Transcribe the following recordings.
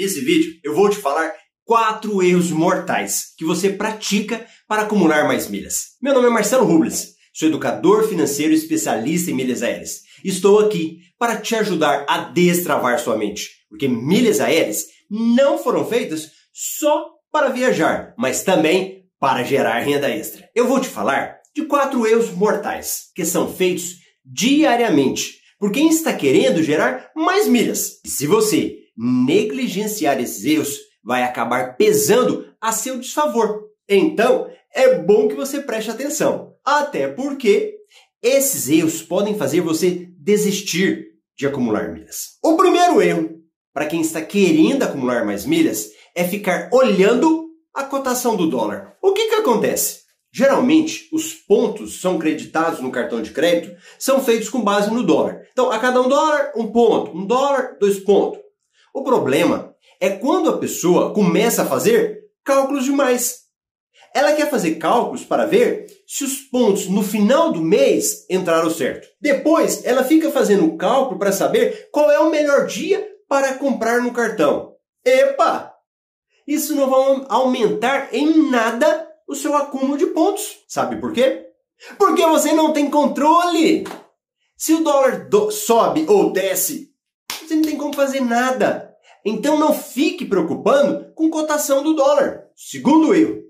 Nesse vídeo eu vou te falar quatro erros mortais que você pratica para acumular mais milhas. Meu nome é Marcelo Rubles, sou educador financeiro especialista em milhas aéreas. Estou aqui para te ajudar a destravar sua mente, porque milhas aéreas não foram feitas só para viajar, mas também para gerar renda extra. Eu vou te falar de quatro erros mortais que são feitos diariamente por quem está querendo gerar mais milhas. E se você negligenciar esses erros, vai acabar pesando a seu desfavor. Então, é bom que você preste atenção, até porque esses erros podem fazer você desistir de acumular milhas. O primeiro erro, para quem está querendo acumular mais milhas, é ficar olhando a cotação do dólar. O que, que acontece? Geralmente, os pontos são creditados no cartão de crédito são feitos com base no dólar. Então, a cada um dólar, um ponto. Um dólar, dois pontos. O problema é quando a pessoa começa a fazer cálculos demais. Ela quer fazer cálculos para ver se os pontos no final do mês entraram certo. Depois, ela fica fazendo cálculo para saber qual é o melhor dia para comprar no cartão. Epa! Isso não vai aumentar em nada o seu acúmulo de pontos. Sabe por quê? Porque você não tem controle. Se o dólar do sobe ou desce, você não tem como fazer nada. Então não fique preocupando com cotação do dólar. Segundo erro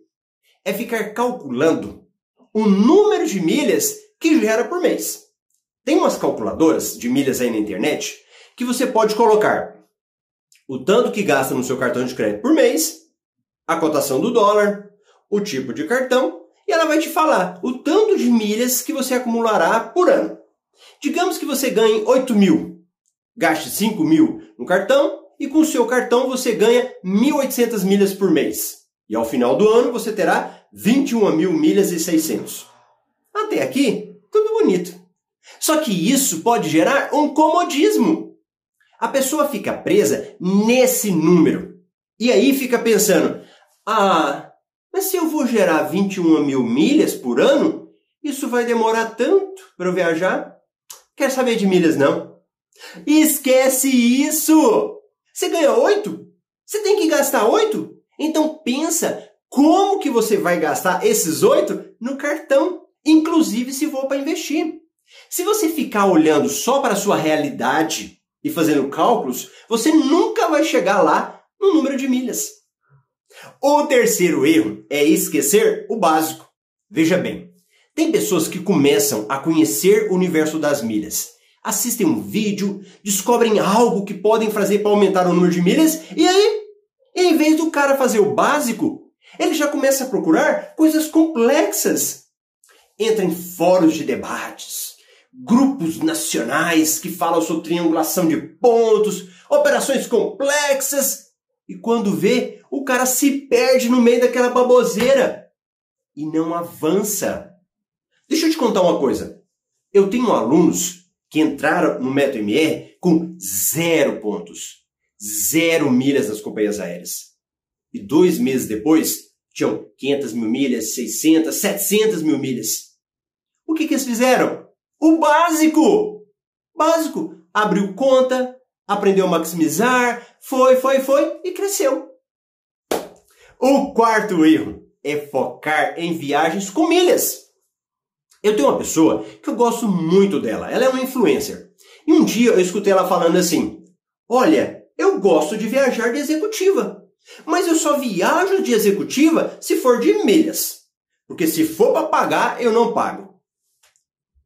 é ficar calculando o número de milhas que gera por mês. Tem umas calculadoras de milhas aí na internet que você pode colocar o tanto que gasta no seu cartão de crédito por mês, a cotação do dólar, o tipo de cartão e ela vai te falar o tanto de milhas que você acumulará por ano. Digamos que você ganhe 8 mil gaste 5 mil no cartão e com o seu cartão você ganha 1.800 milhas por mês. E ao final do ano você terá 21 mil milhas e 600. Até aqui, tudo bonito. Só que isso pode gerar um comodismo. A pessoa fica presa nesse número. E aí fica pensando: ah, mas se eu vou gerar 21 mil milhas por ano, isso vai demorar tanto para eu viajar? Quer saber de milhas não? Esquece isso! Você ganha oito? Você tem que gastar oito? Então pensa como que você vai gastar esses oito no cartão, inclusive se for para investir. Se você ficar olhando só para a sua realidade e fazendo cálculos, você nunca vai chegar lá no número de milhas. O terceiro erro é esquecer o básico. Veja bem, tem pessoas que começam a conhecer o universo das milhas assistem um vídeo, descobrem algo que podem fazer para aumentar o número de milhas, e aí, em vez do cara fazer o básico, ele já começa a procurar coisas complexas. Entra em fóruns de debates, grupos nacionais que falam sobre triangulação de pontos, operações complexas, e quando vê, o cara se perde no meio daquela baboseira e não avança. Deixa eu te contar uma coisa. Eu tenho alunos que entraram no Metro MR com zero pontos, zero milhas nas companhias aéreas. E dois meses depois, tinham 500 mil milhas, 600, 700 mil milhas. O que, que eles fizeram? O básico! Básico. Abriu conta, aprendeu a maximizar, foi, foi, foi e cresceu. O quarto erro é focar em viagens com milhas. Eu tenho uma pessoa que eu gosto muito dela. Ela é uma influencer. E um dia eu escutei ela falando assim: Olha, eu gosto de viajar de executiva. Mas eu só viajo de executiva se for de milhas. Porque se for para pagar, eu não pago.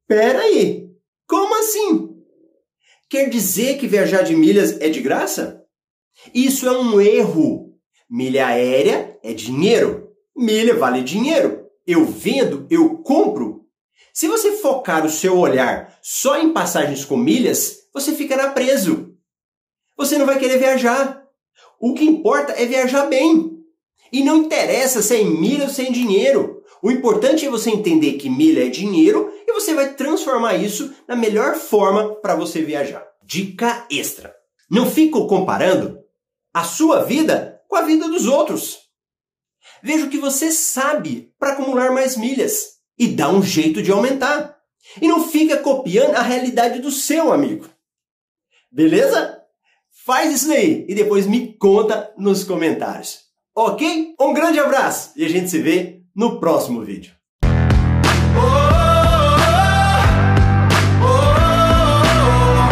Pera aí. Como assim? Quer dizer que viajar de milhas é de graça? Isso é um erro. Milha aérea é dinheiro. Milha vale dinheiro. Eu vendo, eu compro se você focar o seu olhar só em passagens com milhas, você ficará preso. Você não vai querer viajar. O que importa é viajar bem. E não interessa se é em milha ou sem dinheiro. O importante é você entender que milha é dinheiro e você vai transformar isso na melhor forma para você viajar. Dica extra: não fique comparando a sua vida com a vida dos outros. Veja o que você sabe para acumular mais milhas e dá um jeito de aumentar. E não fica copiando a realidade do seu amigo. Beleza? Faz isso daí e depois me conta nos comentários. Ok? Um grande abraço e a gente se vê no próximo vídeo.